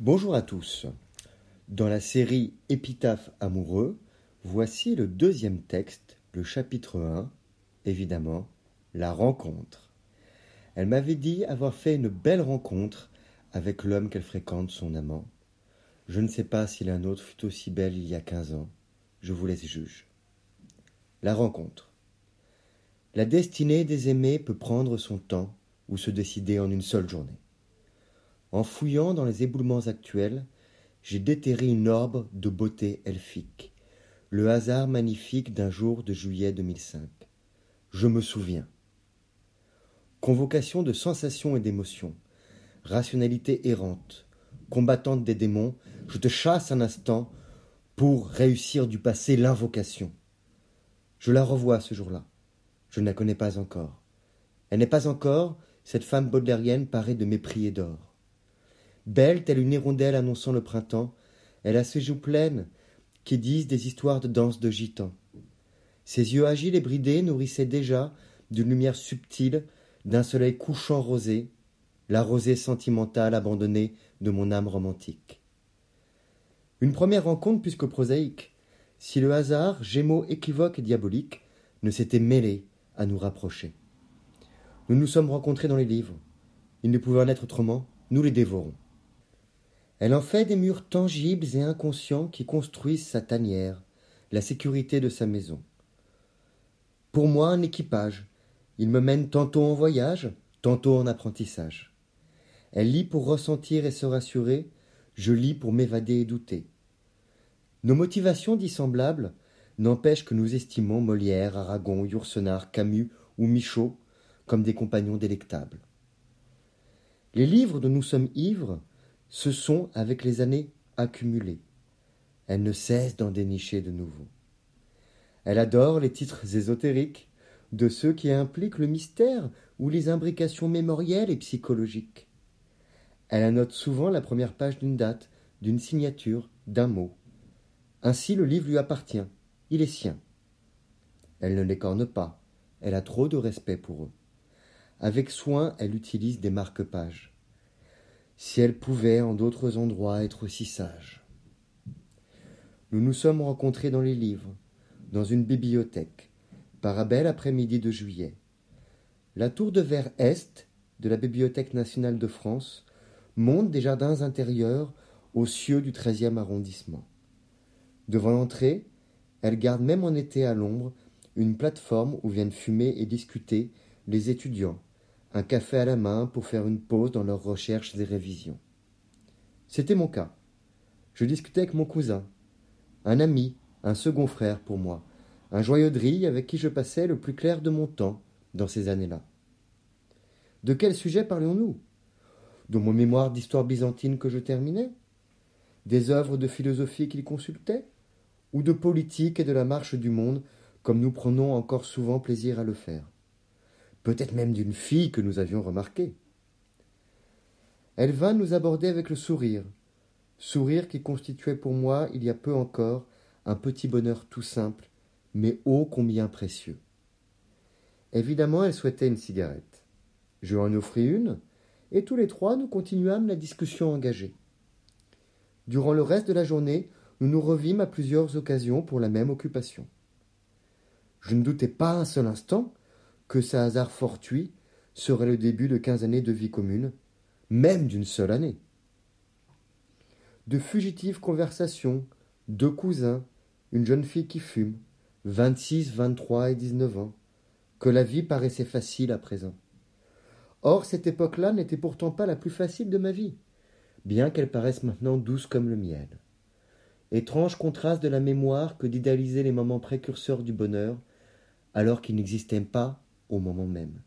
Bonjour à tous. Dans la série Épitaphe amoureux, voici le deuxième texte, le chapitre 1, évidemment, la rencontre. Elle m'avait dit avoir fait une belle rencontre avec l'homme qu'elle fréquente, son amant. Je ne sais pas si l'un autre fut aussi belle il y a quinze ans. Je vous laisse juge. La rencontre. La destinée des aimés peut prendre son temps ou se décider en une seule journée. En fouillant dans les éboulements actuels, j'ai déterré une orbe de beauté elfique, le hasard magnifique d'un jour de juillet 2005. Je me souviens. Convocation de sensations et d'émotions, rationalité errante, combattante des démons, je te chasse un instant pour réussir du passé l'invocation. Je la revois ce jour-là. Je ne la connais pas encore. Elle n'est pas encore cette femme baudelairienne parée de mépris et d'or. Belle telle une hirondelle annonçant le printemps, elle a ses joues pleines qui disent des histoires de danse de gitans. Ses yeux agiles et bridés nourrissaient déjà d'une lumière subtile, d'un soleil couchant rosé, la rosée sentimentale abandonnée de mon âme romantique. Une première rencontre plus que prosaïque, si le hasard, gémeaux équivoque et diabolique, ne s'était mêlé à nous rapprocher. Nous nous sommes rencontrés dans les livres. Il ne pouvait en être autrement, nous les dévorons. Elle en fait des murs tangibles et inconscients qui construisent sa tanière, la sécurité de sa maison. Pour moi, un équipage. Il me mène tantôt en voyage, tantôt en apprentissage. Elle lit pour ressentir et se rassurer, je lis pour m'évader et douter. Nos motivations dissemblables n'empêchent que nous estimons Molière, Aragon, Yourcenar, Camus ou Michaud comme des compagnons délectables. Les livres dont nous sommes ivres ce sont, avec les années, accumulées. Elle ne cesse d'en dénicher de nouveaux. Elle adore les titres ésotériques, de ceux qui impliquent le mystère ou les imbrications mémorielles et psychologiques. Elle annote souvent la première page d'une date, d'une signature, d'un mot. Ainsi le livre lui appartient, il est sien. Elle ne l'écorne pas, elle a trop de respect pour eux. Avec soin, elle utilise des marque-pages si elle pouvait en d'autres endroits être aussi sage. Nous nous sommes rencontrés dans les livres, dans une bibliothèque, par un bel après-midi de juillet. La tour de verre est de la Bibliothèque nationale de France monte des jardins intérieurs aux cieux du treizième arrondissement. Devant l'entrée, elle garde même en été à l'ombre une plateforme où viennent fumer et discuter les étudiants, un café à la main pour faire une pause dans leurs recherches et révisions. C'était mon cas. Je discutais avec mon cousin, un ami, un second frère pour moi, un joyeux drille avec qui je passais le plus clair de mon temps dans ces années-là. De quel sujet parlions-nous? De mon mémoire d'histoire byzantine que je terminais? Des œuvres de philosophie qu'il consultait? Ou de politique et de la marche du monde, comme nous prenons encore souvent plaisir à le faire? Peut-être même d'une fille que nous avions remarquée. Elle vint nous aborder avec le sourire, sourire qui constituait pour moi, il y a peu encore, un petit bonheur tout simple, mais ô combien précieux. Évidemment, elle souhaitait une cigarette. Je en offris une, et tous les trois nous continuâmes la discussion engagée. Durant le reste de la journée, nous nous revîmes à plusieurs occasions pour la même occupation. Je ne doutais pas un seul instant que ce hasard fortuit serait le début de quinze années de vie commune, même d'une seule année. De fugitives conversations, deux cousins, une jeune fille qui fume, vingt-six, vingt-trois et dix-neuf ans, que la vie paraissait facile à présent. Or, cette époque-là n'était pourtant pas la plus facile de ma vie, bien qu'elle paraisse maintenant douce comme le miel. Étrange contraste de la mémoire que d'idéaliser les moments précurseurs du bonheur, alors qu'ils n'existaient pas au moment même.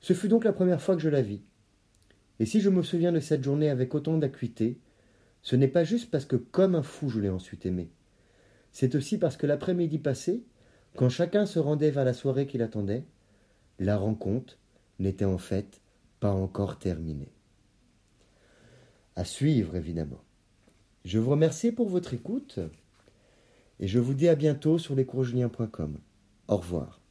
Ce fut donc la première fois que je la vis. Et si je me souviens de cette journée avec autant d'acuité, ce n'est pas juste parce que comme un fou je l'ai ensuite aimée. C'est aussi parce que l'après-midi passé, quand chacun se rendait vers la soirée qu'il attendait, la rencontre n'était en fait pas encore terminée. À suivre, évidemment. Je vous remercie pour votre écoute et je vous dis à bientôt sur lescoursjulien.com. Au revoir.